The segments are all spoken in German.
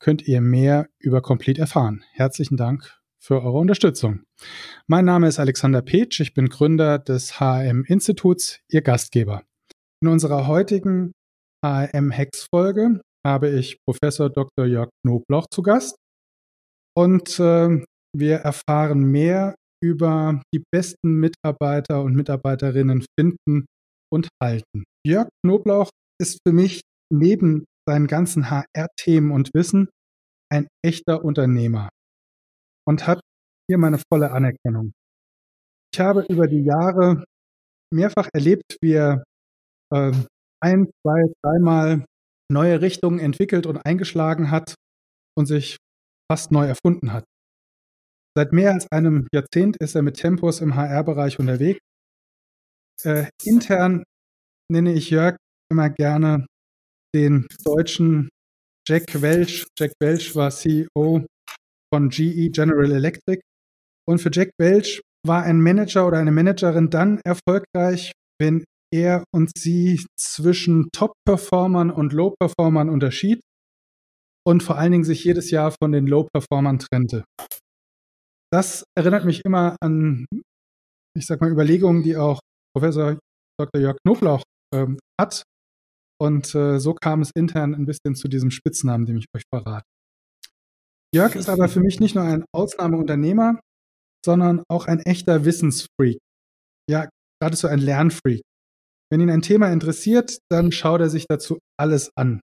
könnt ihr mehr über Complete erfahren. Herzlichen Dank für eure Unterstützung. Mein Name ist Alexander Petsch, ich bin Gründer des HRM Instituts, Ihr Gastgeber. In unserer heutigen HRM Hacks Folge habe ich Professor Dr. Jörg Knobloch zu Gast und äh, wir erfahren mehr über die besten Mitarbeiter und Mitarbeiterinnen finden und halten. Jörg Knoblauch ist für mich neben seinen ganzen HR-Themen und Wissen ein echter Unternehmer und hat hier meine volle Anerkennung. Ich habe über die Jahre mehrfach erlebt, wie er äh, ein, zwei, dreimal neue Richtungen entwickelt und eingeschlagen hat und sich fast neu erfunden hat. Seit mehr als einem Jahrzehnt ist er mit Tempos im HR-Bereich unterwegs. Äh, intern nenne ich Jörg immer gerne den deutschen Jack Welch. Jack Welch war CEO von GE General Electric. Und für Jack Welch war ein Manager oder eine Managerin dann erfolgreich, wenn er und sie zwischen Top-Performern und Low-Performern unterschied und vor allen Dingen sich jedes Jahr von den Low-Performern trennte. Das erinnert mich immer an, ich sag mal, Überlegungen, die auch Professor Dr. Jörg Knoblauch ähm, hat, und äh, so kam es intern ein bisschen zu diesem Spitznamen, den ich euch verrate. Jörg ist aber für mich nicht nur ein Ausnahmeunternehmer, sondern auch ein echter Wissensfreak. Ja, geradezu ein Lernfreak. Wenn ihn ein Thema interessiert, dann schaut er sich dazu alles an.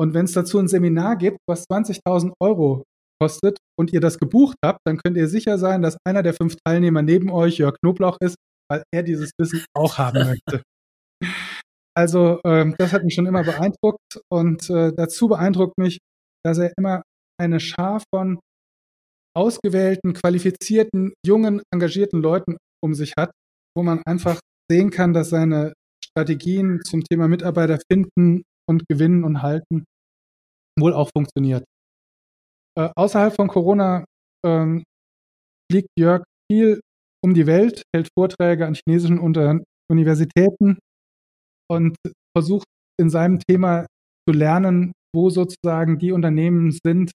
Und wenn es dazu ein Seminar gibt, was 20.000 Euro kostet und ihr das gebucht habt, dann könnt ihr sicher sein, dass einer der fünf Teilnehmer neben euch Jörg Knoblauch ist, weil er dieses Wissen auch haben möchte. Also ähm, das hat mich schon immer beeindruckt und äh, dazu beeindruckt mich, dass er immer eine Schar von ausgewählten, qualifizierten, jungen, engagierten Leuten um sich hat, wo man einfach sehen kann, dass seine Strategien zum Thema Mitarbeiter finden und gewinnen und halten wohl auch funktioniert. Äh, außerhalb von Corona ähm, fliegt Jörg viel um die Welt, hält Vorträge an chinesischen Unter Universitäten und versucht in seinem Thema zu lernen, wo sozusagen die Unternehmen sind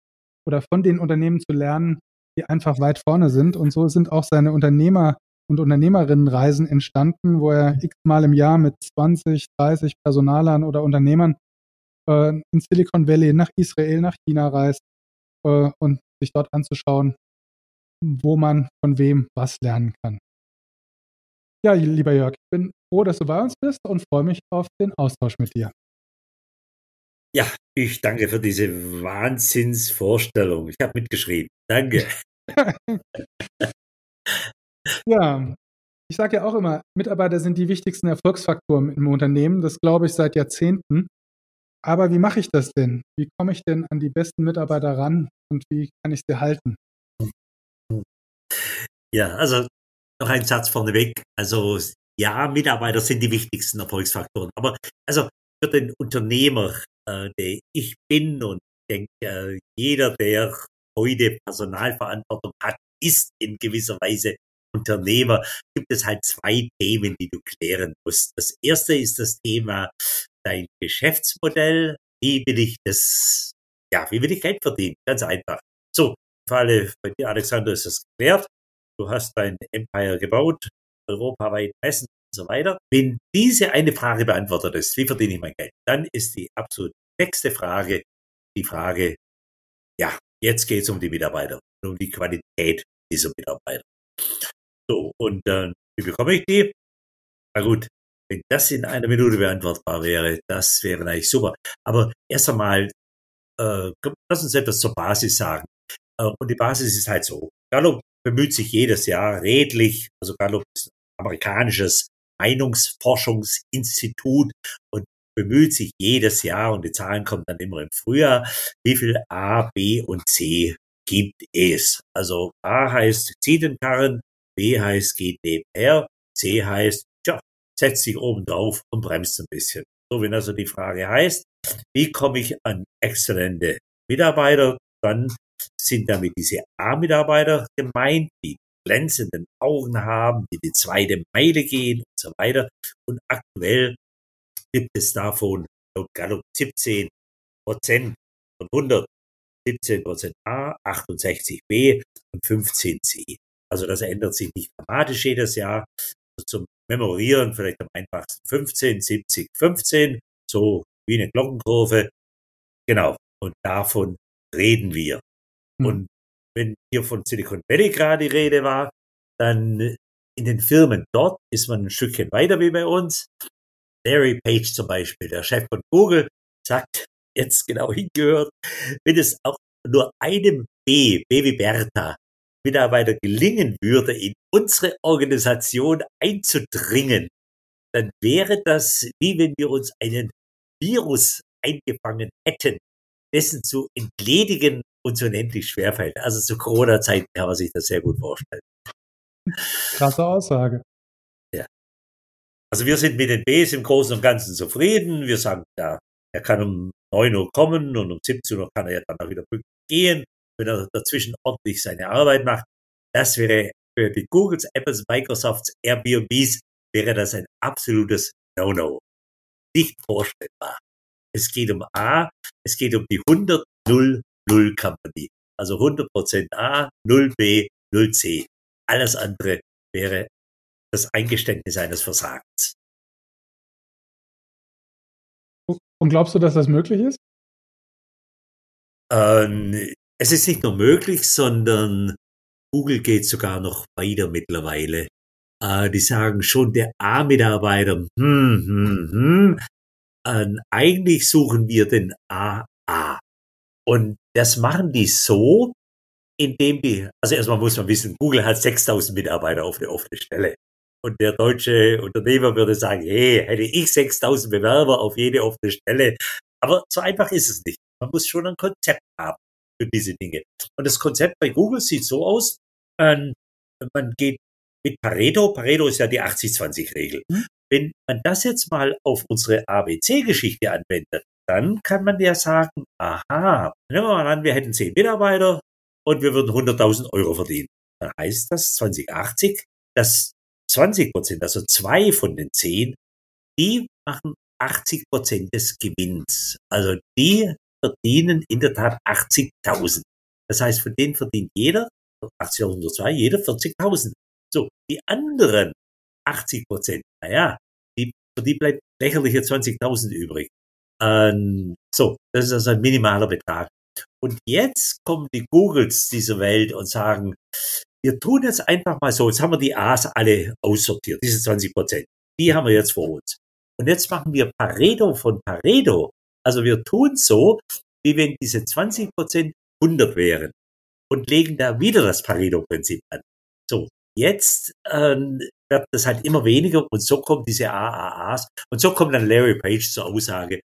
oder von den Unternehmen zu lernen, die einfach weit vorne sind. Und so sind auch seine Unternehmer- und Unternehmerinnenreisen entstanden, wo er x-mal im Jahr mit 20, 30 Personalern oder Unternehmern äh, in Silicon Valley, nach Israel, nach China reist äh, und sich dort anzuschauen, wo man von wem was lernen kann. Ja, lieber Jörg, ich bin froh, dass du bei uns bist und freue mich auf den Austausch mit dir. Ja, ich danke für diese Wahnsinnsvorstellung. Ich habe mitgeschrieben. Danke. ja, ich sage ja auch immer, Mitarbeiter sind die wichtigsten Erfolgsfaktoren im Unternehmen. Das glaube ich seit Jahrzehnten. Aber wie mache ich das denn? Wie komme ich denn an die besten Mitarbeiter ran und wie kann ich sie halten? Ja, also noch ein Satz vorneweg. Also ja, Mitarbeiter sind die wichtigsten Erfolgsfaktoren. Aber also für den Unternehmer, äh, der ich bin und denke, äh, jeder, der heute Personalverantwortung hat, ist in gewisser Weise Unternehmer, gibt es halt zwei Themen, die du klären musst. Das erste ist das Thema dein Geschäftsmodell. Wie will ich das, ja, wie will ich Geld verdienen? Ganz einfach. So, im Falle bei dir, Alexander, ist das geklärt du hast dein Empire gebaut, europaweit messen so weiter. Wenn diese eine Frage beantwortet ist, wie verdiene ich mein Geld, dann ist die absolut nächste Frage die Frage, ja, jetzt geht es um die Mitarbeiter und um die Qualität dieser Mitarbeiter. So, und äh, wie bekomme ich die? Na gut, wenn das in einer Minute beantwortbar wäre, das wäre eigentlich super. Aber erst einmal, äh, lass uns etwas zur Basis sagen. Äh, und die Basis ist halt so. Gallup bemüht sich jedes Jahr redlich, also Gallup ist ein amerikanisches Meinungsforschungsinstitut und bemüht sich jedes Jahr, und die Zahlen kommen dann immer im Frühjahr, wie viel A, B und C gibt es. Also A heißt, zieh den Karren, B heißt, geht nebenher, C heißt, tja, setzt sich oben drauf und bremst ein bisschen. So, wenn also die Frage heißt, wie komme ich an exzellente Mitarbeiter, dann sind damit diese A-Mitarbeiter gemeint, die glänzenden Augen haben, die die zweite Meile gehen und so weiter. Und aktuell gibt es davon laut Gallup 17 Prozent von 100 17 Prozent A, 68 B und 15 C. Also das ändert sich nicht dramatisch jedes Jahr. Also zum Memorieren vielleicht am einfachsten 15, 70, 15, so wie eine Glockenkurve. Genau. Und davon reden wir. Mhm. Und wenn hier von Silicon Valley gerade die Rede war, dann in den Firmen dort ist man ein Stückchen weiter wie bei uns. Larry Page zum Beispiel, der Chef von Google, sagt, jetzt genau hingehört, wenn es auch nur einem B, B wie Bertha, Mitarbeiter gelingen würde, in unsere Organisation einzudringen, dann wäre das wie wenn wir uns einen Virus eingefangen hätten, dessen zu entledigen uns unendlich schwerfällt. Also zu Corona-Zeiten kann man sich das sehr gut vorstellen. Krasse Aussage. Ja. Also wir sind mit den Bs im Großen und Ganzen zufrieden. Wir sagen, ja, er kann um 9 Uhr kommen und um 17 Uhr kann er ja dann auch wieder gehen, wenn er dazwischen ordentlich seine Arbeit macht. Das wäre für die Googles, Apples, Microsofts, Airbnbs wäre das ein absolutes No-No. Nicht vorstellbar. Es geht um A, es geht um die 100 0 0 Company. Also 100% A, 0 B, 0 C. Alles andere wäre das Eingeständnis eines Versagens. Und glaubst du, dass das möglich ist? Ähm, es ist nicht nur möglich, sondern Google geht sogar noch weiter mittlerweile. Äh, die sagen schon, der A-Mitarbeiter, hm, hm, hm, äh, eigentlich suchen wir den AA. Und das machen die so, indem die, also erstmal muss man wissen, Google hat 6000 Mitarbeiter auf der offenen Stelle. Und der deutsche Unternehmer würde sagen, hey, hätte ich 6000 Bewerber auf jede offene Stelle. Aber so einfach ist es nicht. Man muss schon ein Konzept haben für diese Dinge. Und das Konzept bei Google sieht so aus, ähm, man geht mit Pareto, Pareto ist ja die 80-20-Regel. Mhm. Wenn man das jetzt mal auf unsere ABC-Geschichte anwendet, dann kann man ja sagen, aha, nehmen wir mal an, wir hätten 10 Mitarbeiter und wir würden 100.000 Euro verdienen. Dann heißt das 2080, dass 20 Prozent, also zwei von den 10, die machen 80 Prozent des Gewinns. Also die verdienen in der Tat 80.000. Das heißt, von denen verdient jeder, 1802, jeder 40.000. So, die anderen 80 Prozent, naja, die, für die bleibt lächerliche 20.000 übrig. Ähm, so, das ist also ein minimaler Betrag. Und jetzt kommen die Googles dieser Welt und sagen, wir tun jetzt einfach mal so, jetzt haben wir die A's alle aussortiert, diese 20 Prozent. Die haben wir jetzt vor uns. Und jetzt machen wir Pareto von Pareto. Also wir tun so, wie wenn diese 20 Prozent 100 wären und legen da wieder das Pareto-Prinzip an. So, jetzt ähm, wird das halt immer weniger und so kommen diese AAAs und so kommt dann Larry Page zur Aussage,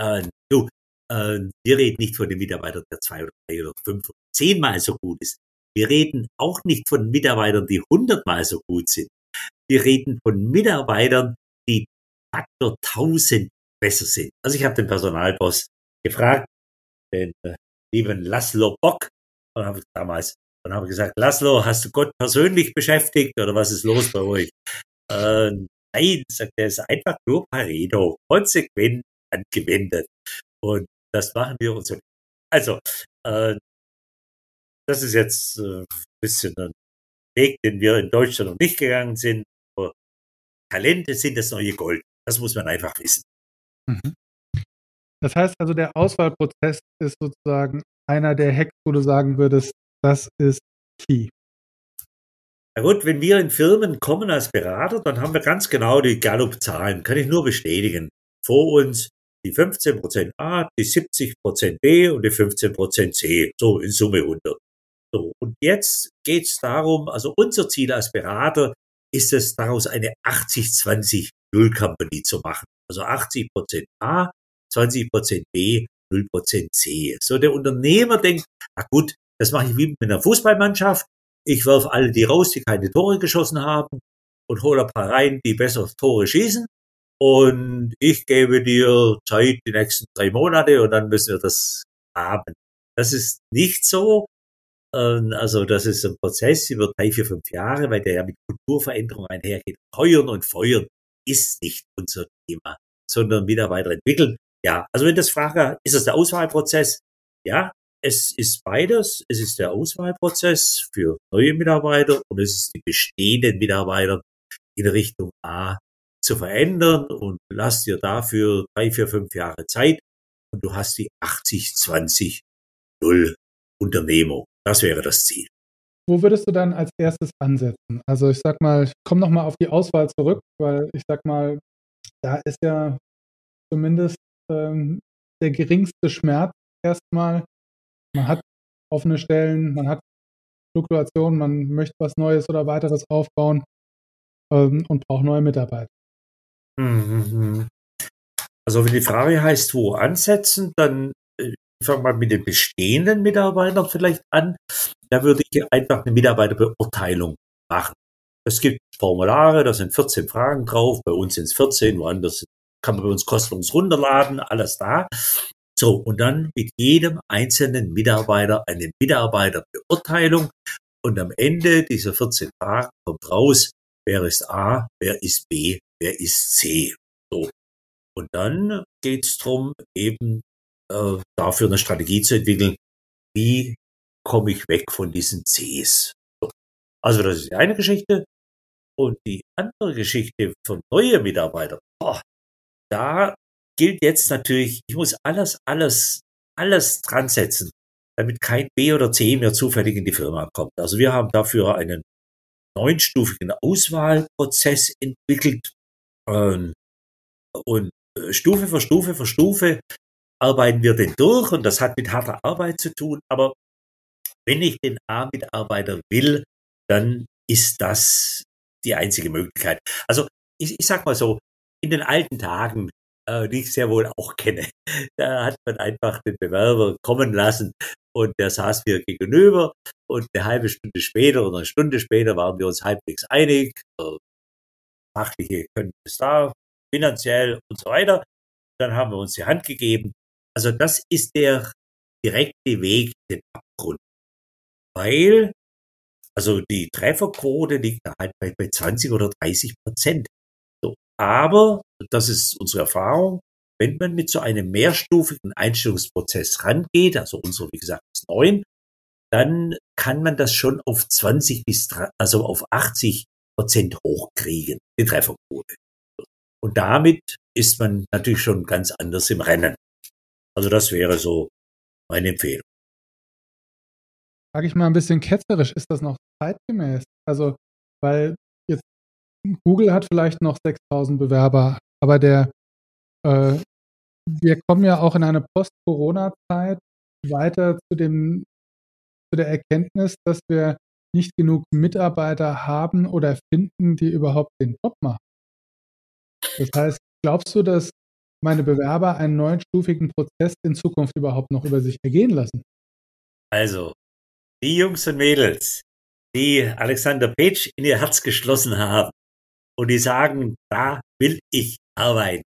äh, du, äh, wir reden nicht von dem Mitarbeiter, der zwei oder drei oder fünf oder zehnmal so gut ist. Wir reden auch nicht von Mitarbeitern, die hundertmal so gut sind. Wir reden von Mitarbeitern, die Faktor tausend besser sind. Also ich habe den Personalboss gefragt, den äh, lieben Laszlo Bock, und habe damals und habe gesagt, Laszlo, hast du Gott persönlich beschäftigt oder was ist los bei euch? Äh, nein, sagt er, ist einfach nur Pareto, konsequent angewendet. Und das machen wir uns. Also, äh, das ist jetzt äh, ein bisschen ein Weg, den wir in Deutschland noch nicht gegangen sind. Aber Talente sind das neue Gold. Das muss man einfach wissen. Mhm. Das heißt also, der Auswahlprozess ist sozusagen einer der Hacks, wo du sagen würdest, das ist key. Na gut, wenn wir in Firmen kommen als Berater, dann haben wir ganz genau die Gallup-Zahlen, kann ich nur bestätigen. Vor uns die 15% A, die 70% B und die 15% C, so in Summe 100. So, und jetzt geht es darum, also unser Ziel als Berater ist es, daraus eine 80-20 Null Company zu machen. Also 80 Prozent A, 20 Prozent B, 0 Prozent C. So der Unternehmer denkt, na gut, das mache ich wie mit einer Fußballmannschaft. Ich werfe alle die raus, die keine Tore geschossen haben und hole ein paar rein, die besser Tore schießen. Und ich gebe dir Zeit, die nächsten drei Monate, und dann müssen wir das haben. Das ist nicht so. Ähm, also das ist ein Prozess über drei, vier, fünf Jahre, weil der ja mit Kulturveränderung einhergeht. Heuern und feuern ist nicht unser Thema, sondern Mitarbeiter entwickeln. Ja, also wenn das Frage, ist das der Auswahlprozess? Ja, es ist beides. Es ist der Auswahlprozess für neue Mitarbeiter und es ist die bestehenden Mitarbeiter in Richtung A zu verändern und lass dir dafür drei, vier, fünf Jahre Zeit und du hast die 80, 20, 0 Unternehmer. Das wäre das Ziel. Wo würdest du dann als erstes ansetzen? Also ich sag mal, ich komme nochmal auf die Auswahl zurück, weil ich sag mal, da ist ja zumindest ähm, der geringste Schmerz erstmal man hat offene Stellen, man hat Fluktuationen, man möchte was Neues oder weiteres aufbauen ähm, und braucht neue Mitarbeiter. Mhm. Also wenn die Frage heißt, wo ansetzen, dann äh, fangen wir mit den bestehenden Mitarbeitern vielleicht an. Da würde ich einfach eine Mitarbeiterbeurteilung machen. Es gibt Formulare, da sind 14 Fragen drauf, bei uns sind es 14, woanders kann man bei uns kostenlos runterladen, alles da. So, und dann mit jedem einzelnen Mitarbeiter eine Mitarbeiterbeurteilung. Und am Ende dieser 14 Tage kommt raus, wer ist A, wer ist B, wer ist C. So. Und dann geht es darum, eben äh, dafür eine Strategie zu entwickeln, wie komme ich weg von diesen Cs. So. Also das ist die eine Geschichte. Und die andere Geschichte von neuen Mitarbeitern, boah, da gilt jetzt natürlich, ich muss alles, alles, alles dran setzen, damit kein B oder C mehr zufällig in die Firma kommt. Also wir haben dafür einen neunstufigen Auswahlprozess entwickelt ähm, und äh, Stufe für Stufe für Stufe arbeiten wir den durch und das hat mit harter Arbeit zu tun. Aber wenn ich den A-Mitarbeiter will, dann ist das die einzige Möglichkeit. Also ich, ich sag mal so, in den alten Tagen äh, die ich sehr wohl auch kenne. Da hat man einfach den Bewerber kommen lassen und der saß mir gegenüber und eine halbe Stunde später oder eine Stunde später waren wir uns halbwegs einig. Äh, fachliche können es da, finanziell und so weiter. Dann haben wir uns die Hand gegeben. Also das ist der direkte Weg, den Abgrund. Weil, also die Trefferquote liegt halt bei, bei 20 oder 30 Prozent. Aber das ist unsere Erfahrung, wenn man mit so einem mehrstufigen Einstellungsprozess rangeht, also unsere, wie gesagt, ist neun, dann kann man das schon auf 20 bis, also auf 80 Prozent hochkriegen, die Trefferquote. Und damit ist man natürlich schon ganz anders im Rennen. Also das wäre so meine Empfehlung. Sage ich mal ein bisschen ketzerisch, ist das noch zeitgemäß? Also, weil Google hat vielleicht noch 6000 Bewerber, aber der, äh, wir kommen ja auch in eine Post-Corona-Zeit weiter zu dem, zu der Erkenntnis, dass wir nicht genug Mitarbeiter haben oder finden, die überhaupt den Job machen. Das heißt, glaubst du, dass meine Bewerber einen neunstufigen Prozess in Zukunft überhaupt noch über sich ergehen lassen? Also, die Jungs und Mädels, die Alexander Page in ihr Herz geschlossen haben und die sagen, da will ich arbeiten.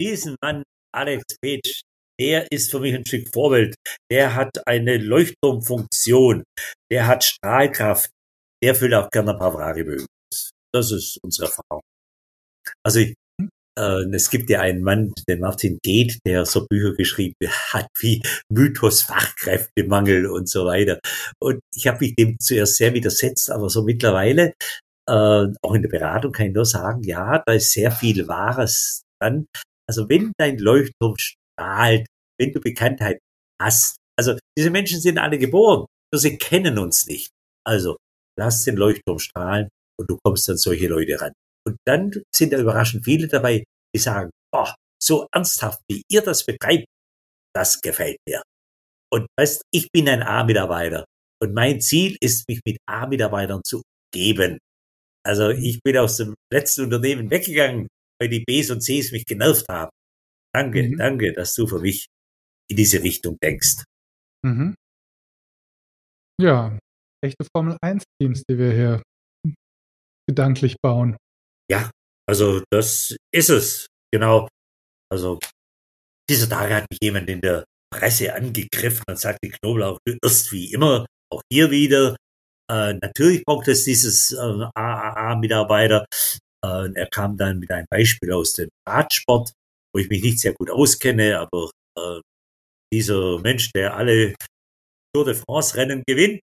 Diesen Mann, Alex Page, der ist für mich ein Stück Vorbild. Der hat eine Leuchtturmfunktion. Der hat Strahlkraft. Der füllt auch gerne ein paar Ferrari-Bögen. Das ist unsere Erfahrung. Also äh, es gibt ja einen Mann, den Martin Geht, der so Bücher geschrieben hat wie Mythos Fachkräftemangel und so weiter. Und ich habe mich dem zuerst sehr widersetzt, aber so mittlerweile, äh, auch in der Beratung kann ich nur sagen, ja, da ist sehr viel Wahres dann, also wenn dein Leuchtturm strahlt, wenn du Bekanntheit hast, also diese Menschen sind alle geboren, nur sie kennen uns nicht. Also lass den Leuchtturm strahlen und du kommst an solche Leute ran. Und dann sind da überraschend viele dabei, die sagen, boah, so ernsthaft, wie ihr das betreibt, das gefällt mir. Und weißt, ich bin ein A-Mitarbeiter und mein Ziel ist, mich mit A-Mitarbeitern zu geben. Also ich bin aus dem letzten Unternehmen weggegangen weil die Bs und Cs mich genervt haben. Danke, mhm. danke, dass du für mich in diese Richtung denkst. Mhm. Ja, echte Formel 1 Teams, die wir hier gedanklich bauen. Ja, also das ist es, genau. Also diese Tage hat mich jemand in der Presse angegriffen und sagte, Knoblauch, du irrst wie immer, auch hier wieder. Äh, natürlich braucht es dieses äh, AAA-Mitarbeiter. Äh, er kam dann mit einem Beispiel aus dem Radsport, wo ich mich nicht sehr gut auskenne, aber äh, dieser Mensch, der alle Tour de France-Rennen gewinnt,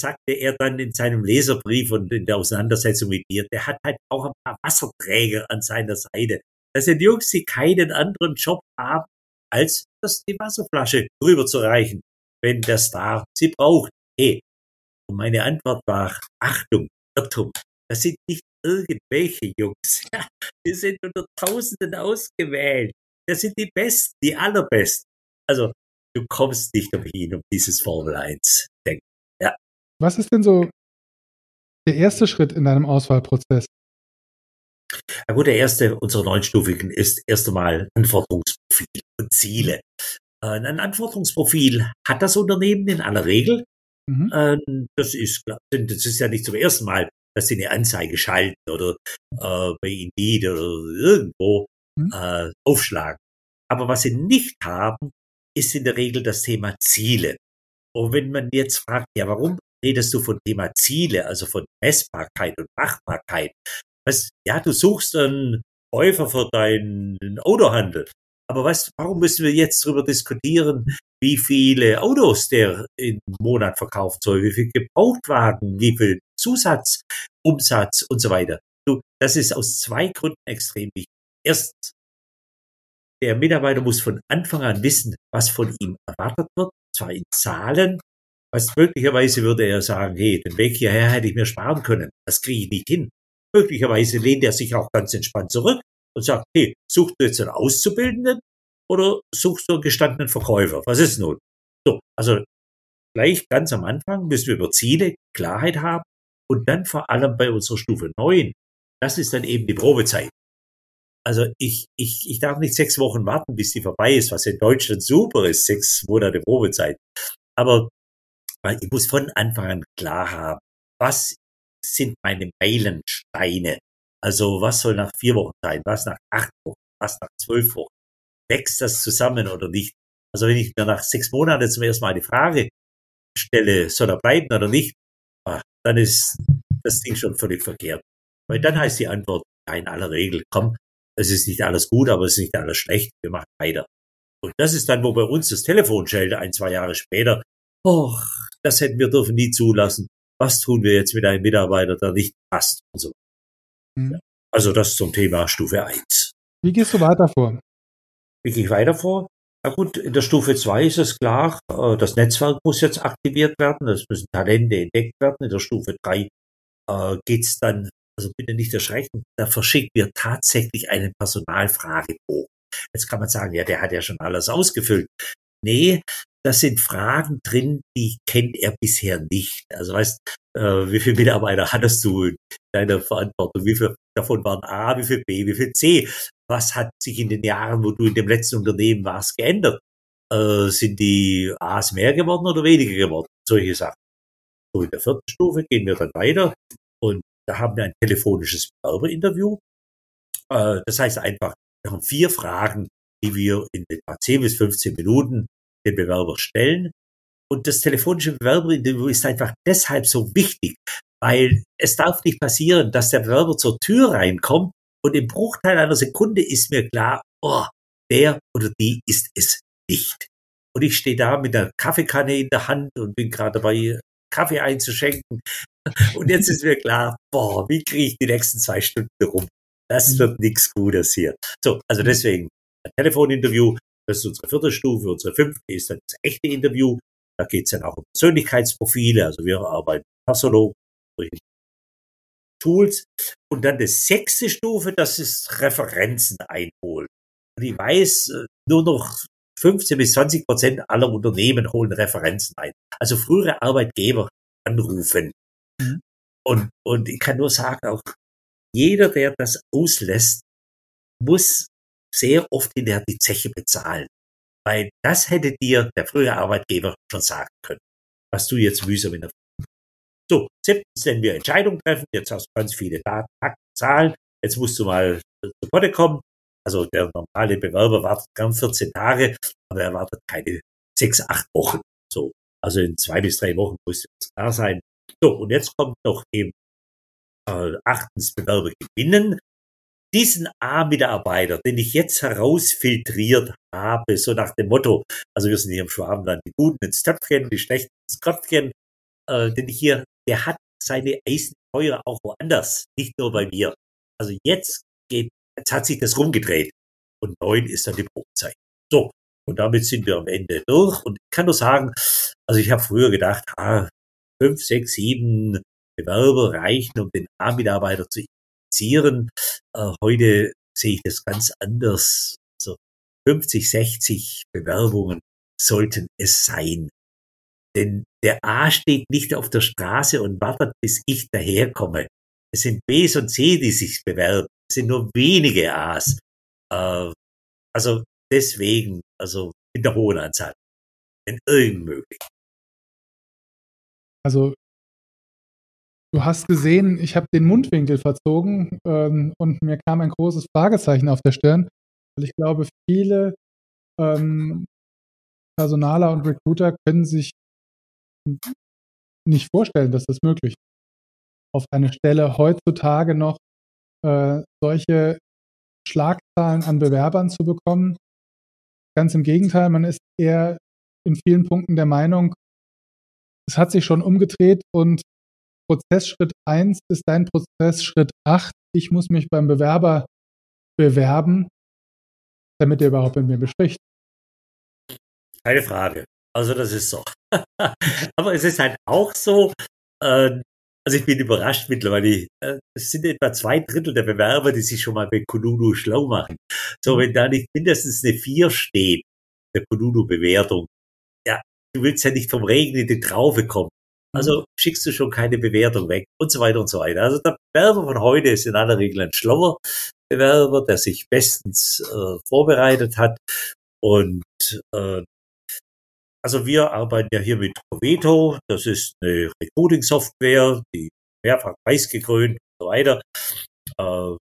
sagte er dann in seinem Leserbrief und in der Auseinandersetzung mit dir, der hat halt auch ein paar Wasserträger an seiner Seite. Das sind Jungs, die keinen anderen Job haben, als das die Wasserflasche rüber zu reichen, wenn der Star sie braucht. Hey, und meine Antwort war, Achtung, Irrtum, das sind nicht irgendwelche Jungs. Wir sind unter Tausenden ausgewählt. Das sind die Besten, die Allerbesten. Also, du kommst nicht umhin um dieses Formel 1 Denken. Ja. Was ist denn so der erste Schritt in deinem Auswahlprozess? Ja gut, der erste unserer neunstufigen ist erst einmal Anforderungsprofil und Ziele. Äh, ein Anforderungsprofil hat das Unternehmen in aller Regel. Mhm. Ähm, das ist das ist ja nicht zum ersten Mal, dass sie eine Anzeige schalten oder äh, bei Indeed oder irgendwo mhm. äh, aufschlagen. Aber was sie nicht haben, ist in der Regel das Thema Ziele. Und wenn man jetzt fragt, ja, warum redest du von Thema Ziele, also von Messbarkeit und Machbarkeit? Was, ja, du suchst einen Käufer für deinen Autohandel. Aber was, warum müssen wir jetzt darüber diskutieren, wie viele Autos der im Monat verkaufen soll, wie viel Gebrauchtwagen, wie viel Zusatzumsatz und so weiter? Du, das ist aus zwei Gründen extrem wichtig. Erstens, der Mitarbeiter muss von Anfang an wissen, was von ihm erwartet wird, zwar in Zahlen. Was möglicherweise würde er sagen, hey, den Weg hierher hätte ich mir sparen können. Das kriege ich nicht hin. Möglicherweise lehnt er sich auch ganz entspannt zurück und sagt, hey, suchst du jetzt einen Auszubildenden oder suchst du einen gestandenen Verkäufer? Was ist nun? So, also gleich ganz am Anfang müssen wir über Ziele Klarheit haben und dann vor allem bei unserer Stufe 9, das ist dann eben die Probezeit. Also ich, ich, ich darf nicht sechs Wochen warten, bis die vorbei ist, was in Deutschland super ist, sechs Monate Probezeit. Aber ich muss von Anfang an klar haben, was sind meine Meilensteine? Also was soll nach vier Wochen sein? Was nach acht Wochen? Was nach zwölf Wochen? Wächst das zusammen oder nicht? Also wenn ich mir nach sechs Monaten zum ersten Mal die Frage stelle, soll er bleiben oder nicht, ah, dann ist das Ding schon völlig verkehrt. Weil dann heißt die Antwort, ja, in aller Regel, komm, es ist nicht alles gut, aber es ist nicht alles schlecht, wir machen weiter. Und das ist dann, wo bei uns das Telefon schellte, ein, zwei Jahre später, och, das hätten wir dürfen nie zulassen. Was tun wir jetzt mit einem Mitarbeiter, der nicht passt und so. Mhm. Also das zum Thema Stufe 1. Wie gehst du weiter vor? Wie gehe ich weiter vor? Na gut, in der Stufe 2 ist es klar, äh, das Netzwerk muss jetzt aktiviert werden, es müssen Talente entdeckt werden. In der Stufe 3 äh, geht's dann also bitte nicht erschrecken, da verschicken wir tatsächlich einen Personalfragebogen. Jetzt kann man sagen, ja, der hat ja schon alles ausgefüllt. Nee, das sind Fragen drin, die kennt er bisher nicht. Also weißt, äh, wie viele Mitarbeiter hattest du in deiner Verantwortung? Wie viel davon waren A, wie viel B, wie viel C? Was hat sich in den Jahren, wo du in dem letzten Unternehmen warst, geändert? Äh, sind die A's mehr geworden oder weniger geworden? Solche Sachen. So in der vierten Stufe gehen wir dann weiter und da haben wir ein telefonisches Bewerberinterview. Äh, das heißt einfach, wir haben vier Fragen, die wir in etwa 10 bis 15 Minuten den Bewerber stellen. Und das telefonische Bewerberinterview ist einfach deshalb so wichtig, weil es darf nicht passieren, dass der Bewerber zur Tür reinkommt und im Bruchteil einer Sekunde ist mir klar, oh, der oder die ist es nicht. Und ich stehe da mit der Kaffeekanne in der Hand und bin gerade dabei, Kaffee einzuschenken. Und jetzt ist mir klar, boah, wie kriege ich die nächsten zwei Stunden rum? Das mhm. wird nichts Gutes hier. So, also deswegen, ein Telefoninterview, das ist unsere vierte Stufe. Unsere fünfte ist dann das echte Interview. Da geht es dann auch um Persönlichkeitsprofile. Also wir arbeiten Personal durch Tools. Und dann die sechste Stufe, das ist Referenzen einholen. Und ich weiß, äh, nur noch 15 bis 20 Prozent aller Unternehmen holen Referenzen ein. Also frühere Arbeitgeber anrufen. Mhm. Und, und ich kann nur sagen, auch jeder, der das auslässt, muss sehr oft hinterher die Zeche bezahlen. Weil das hätte dir der frühere Arbeitgeber schon sagen können, was du jetzt mühsam in der So, siebtens, wenn wir Entscheidungen treffen, jetzt hast du ganz viele Daten, Fakten, Zahlen, jetzt musst du mal zu Potte kommen. Also der normale Bewerber wartet gern 14 Tage, aber er wartet keine sechs, acht Wochen. So, also in zwei bis drei Wochen muss das klar sein. So, und jetzt kommt noch eben äh, achtens Bewerber gewinnen diesen A-Mitarbeiter, den ich jetzt herausfiltriert habe, so nach dem Motto, also wir sind hier im Schwabenland, die Guten ins Töpfchen, die Schlechten ins Köpfchen, äh, den ich hier, der hat seine Eisenfeuer auch woanders, nicht nur bei mir. Also jetzt geht, jetzt hat sich das rumgedreht und neun ist dann die Probezeit. So, und damit sind wir am Ende durch und ich kann nur sagen, also ich habe früher gedacht, ah, fünf, sechs, sieben Bewerber reichen, um den A-Mitarbeiter zu kommunizieren. Äh, heute sehe ich das ganz anders. Also 50, 60 Bewerbungen sollten es sein. Denn der A steht nicht auf der Straße und wartet, bis ich daherkomme. Es sind Bs und C, die sich bewerben. Es sind nur wenige A's. Äh, also deswegen, also in der hohen Anzahl, wenn irgend möglich. Also Du hast gesehen, ich habe den Mundwinkel verzogen ähm, und mir kam ein großes Fragezeichen auf der Stirn, weil ich glaube, viele ähm, Personaler und Recruiter können sich nicht vorstellen, dass das möglich ist. Auf eine Stelle heutzutage noch äh, solche Schlagzahlen an Bewerbern zu bekommen. Ganz im Gegenteil, man ist eher in vielen Punkten der Meinung, es hat sich schon umgedreht und Prozessschritt 1 ist dein Prozessschritt 8. Ich muss mich beim Bewerber bewerben, damit er überhaupt mit mir bespricht. Keine Frage. Also das ist so. Aber es ist halt auch so, äh, also ich bin überrascht mittlerweile. Äh, es sind etwa zwei Drittel der Bewerber, die sich schon mal bei Kununu schlau machen. So, wenn da nicht mindestens eine 4 steht, der Kununu-Bewertung, ja, du willst ja nicht vom Regen in die Traufe kommen. Also schickst du schon keine Bewertung weg und so weiter und so weiter. Also der Bewerber von heute ist in aller Regel ein schlauer Bewerber, der sich bestens äh, vorbereitet hat. Und äh, also wir arbeiten ja hier mit Coveto. Das ist eine Recruiting-Software, die mehrfach preisgekrönt und so weiter. Äh,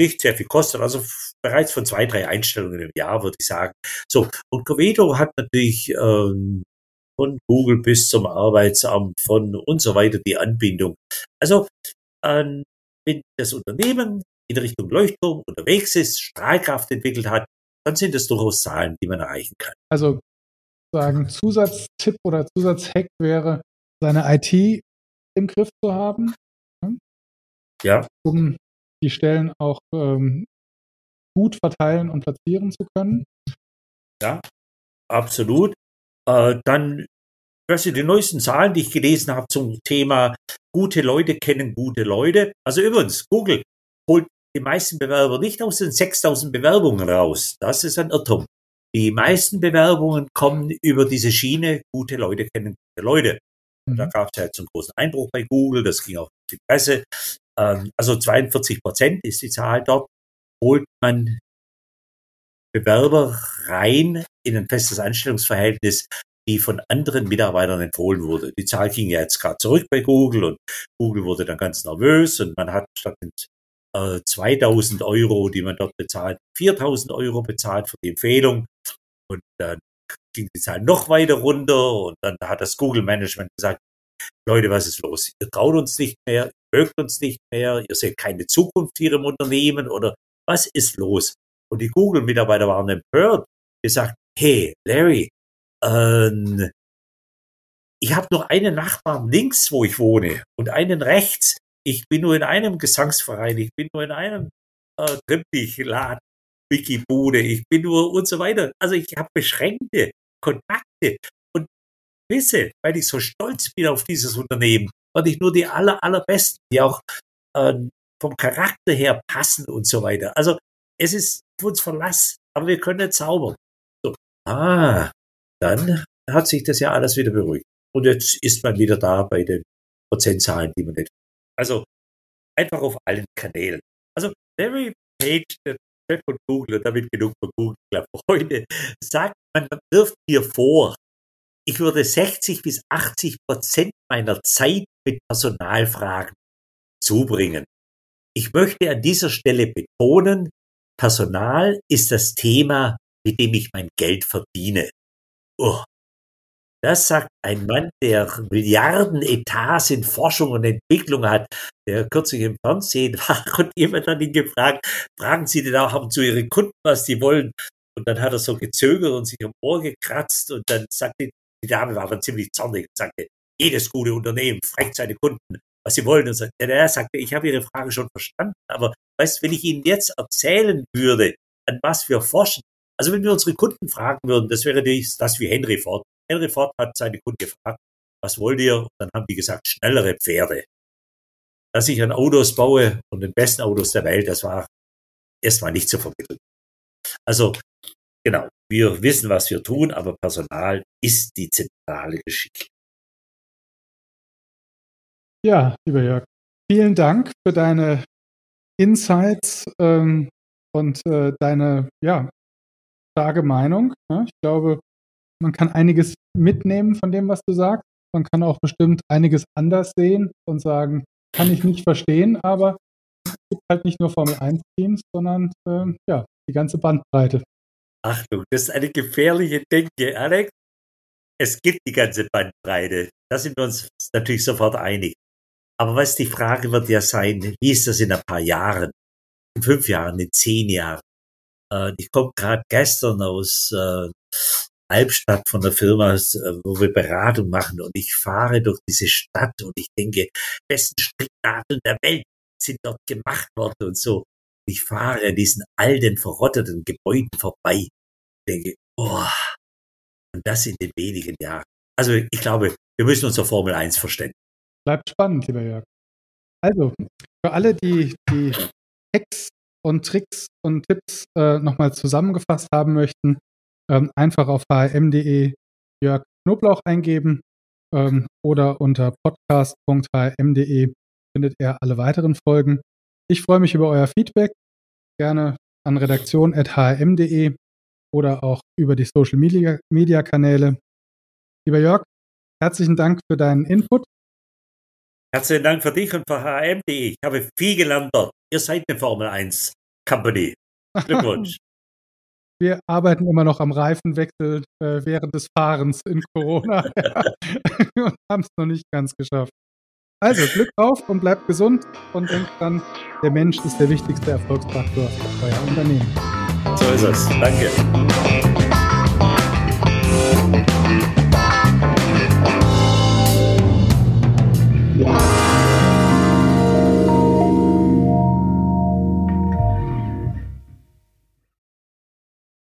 nicht sehr viel kostet, also bereits von zwei, drei Einstellungen im Jahr, würde ich sagen. So, und Coveto hat natürlich ähm, von Google bis zum Arbeitsamt, von und so weiter die Anbindung. Also ähm, wenn das Unternehmen in Richtung Leuchtturm unterwegs ist, Strahlkraft entwickelt hat, dann sind es durchaus Zahlen, die man erreichen kann. Also sagen Zusatztipp oder Zusatzhack wäre, seine IT im Griff zu haben. Ne? Ja. Um die Stellen auch ähm, gut verteilen und platzieren zu können. Ja, absolut. Äh, dann, das sind die neuesten Zahlen, die ich gelesen habe zum Thema gute Leute kennen gute Leute. Also übrigens, Google holt die meisten Bewerber nicht aus den 6000 Bewerbungen raus. Das ist ein Irrtum. Die meisten Bewerbungen kommen über diese Schiene, gute Leute kennen gute Leute. Und da mhm. gab es ja jetzt einen großen Einbruch bei Google, das ging auch in die Presse. Ähm, also 42 Prozent ist die Zahl dort, holt man Bewerber rein in ein festes Anstellungsverhältnis, die von anderen Mitarbeitern empfohlen wurde. Die Zahl ging ja jetzt gerade zurück bei Google und Google wurde dann ganz nervös und man hat statt äh, 2000 Euro, die man dort bezahlt, 4000 Euro bezahlt für die Empfehlung und dann ging die Zahl noch weiter runter und dann hat das Google Management gesagt, Leute, was ist los? Ihr traut uns nicht mehr, ihr mögt uns nicht mehr, ihr seht keine Zukunft hier im Unternehmen oder was ist los? Und die Google-Mitarbeiter waren empört. Die sagten, hey, Larry, ähm, ich habe nur einen Nachbarn links, wo ich wohne, und einen rechts. Ich bin nur in einem Gesangsverein, ich bin nur in einem äh, Triptichladen, Wikibude, ich bin nur und so weiter. Also ich habe beschränkte Kontakte. Und wisse, weil ich so stolz bin auf dieses Unternehmen, und ich nur die aller, allerbesten, die auch äh, vom Charakter her passen und so weiter. Also es ist auf uns Verlass, aber wir können nicht zaubern. So, ah, dann hat sich das ja alles wieder beruhigt. Und jetzt ist man wieder da bei den Prozentzahlen, die man nicht. Also einfach auf allen Kanälen. Also Larry Page, der Chef von Google und damit genug von Google Club heute, sagt, man wirft mir vor, ich würde 60 bis 80 Prozent meiner Zeit mit Personalfragen zubringen. Ich möchte an dieser Stelle betonen, Personal ist das Thema, mit dem ich mein Geld verdiene. Oh, das sagt ein Mann, der Milliarden Etats in Forschung und Entwicklung hat, der kürzlich im Fernsehen war und jemand hat ihn gefragt, fragen Sie denn auch zu Ihren Kunden, was sie wollen? Und dann hat er so gezögert und sich am Ohr gekratzt und dann sagte, die Dame war dann ziemlich zornig und sagte, jedes gute Unternehmen fragt seine Kunden, was sie wollen. Und sagt, er sagte, ich habe Ihre Frage schon verstanden, aber weißt, wenn ich Ihnen jetzt erzählen würde, an was wir forschen, also wenn wir unsere Kunden fragen würden, das wäre das wie Henry Ford. Henry Ford hat seine Kunden gefragt, was wollt ihr? Und dann haben die gesagt, schnellere Pferde. Dass ich an Autos baue und den besten Autos der Welt, das war erstmal nicht zu vermitteln. Also, genau, wir wissen, was wir tun, aber Personal ist die zentrale Geschichte. Ja, lieber Jörg, vielen Dank für deine Insights ähm, und äh, deine ja, starke Meinung. Ja, ich glaube, man kann einiges mitnehmen von dem, was du sagst. Man kann auch bestimmt einiges anders sehen und sagen, kann ich nicht verstehen, aber es gibt halt nicht nur Formel 1 Teams, sondern äh, ja, die ganze Bandbreite. Achtung, das ist eine gefährliche Denke, Alex. Es gibt die ganze Bandbreite. Da sind wir uns natürlich sofort einig. Aber was die Frage wird ja sein, wie ist das in ein paar Jahren? In fünf Jahren, in zehn Jahren? Äh, ich komme gerade gestern aus äh, Albstadt von der Firma, äh, wo wir Beratung machen und ich fahre durch diese Stadt und ich denke, besten Stricknadeln der Welt sind dort gemacht worden und so. Ich fahre an diesen alten, verrotteten Gebäuden vorbei und denke, oh, und das in den wenigen Jahren. Also ich glaube, wir müssen uns auf Formel 1 verständigen. Bleibt spannend, lieber Jörg. Also, für alle, die die Hacks und Tricks und Tipps äh, nochmal zusammengefasst haben möchten, ähm, einfach auf hm.de Jörg Knoblauch eingeben ähm, oder unter podcast.hm.de findet ihr alle weiteren Folgen. Ich freue mich über euer Feedback, gerne an redaktion.hm.de oder auch über die Social Media, Media Kanäle. Lieber Jörg, herzlichen Dank für deinen Input. Herzlichen Dank für dich und für hm.de. Ich habe viel gelernt dort. Ihr seid eine Formel 1 Company. Glückwunsch. Wir arbeiten immer noch am Reifenwechsel äh, während des Fahrens in Corona und haben es noch nicht ganz geschafft. Also Glück auf und bleibt gesund und denkt dran, der Mensch ist der wichtigste Erfolgsfaktor für euer Unternehmen. So ist es. Danke.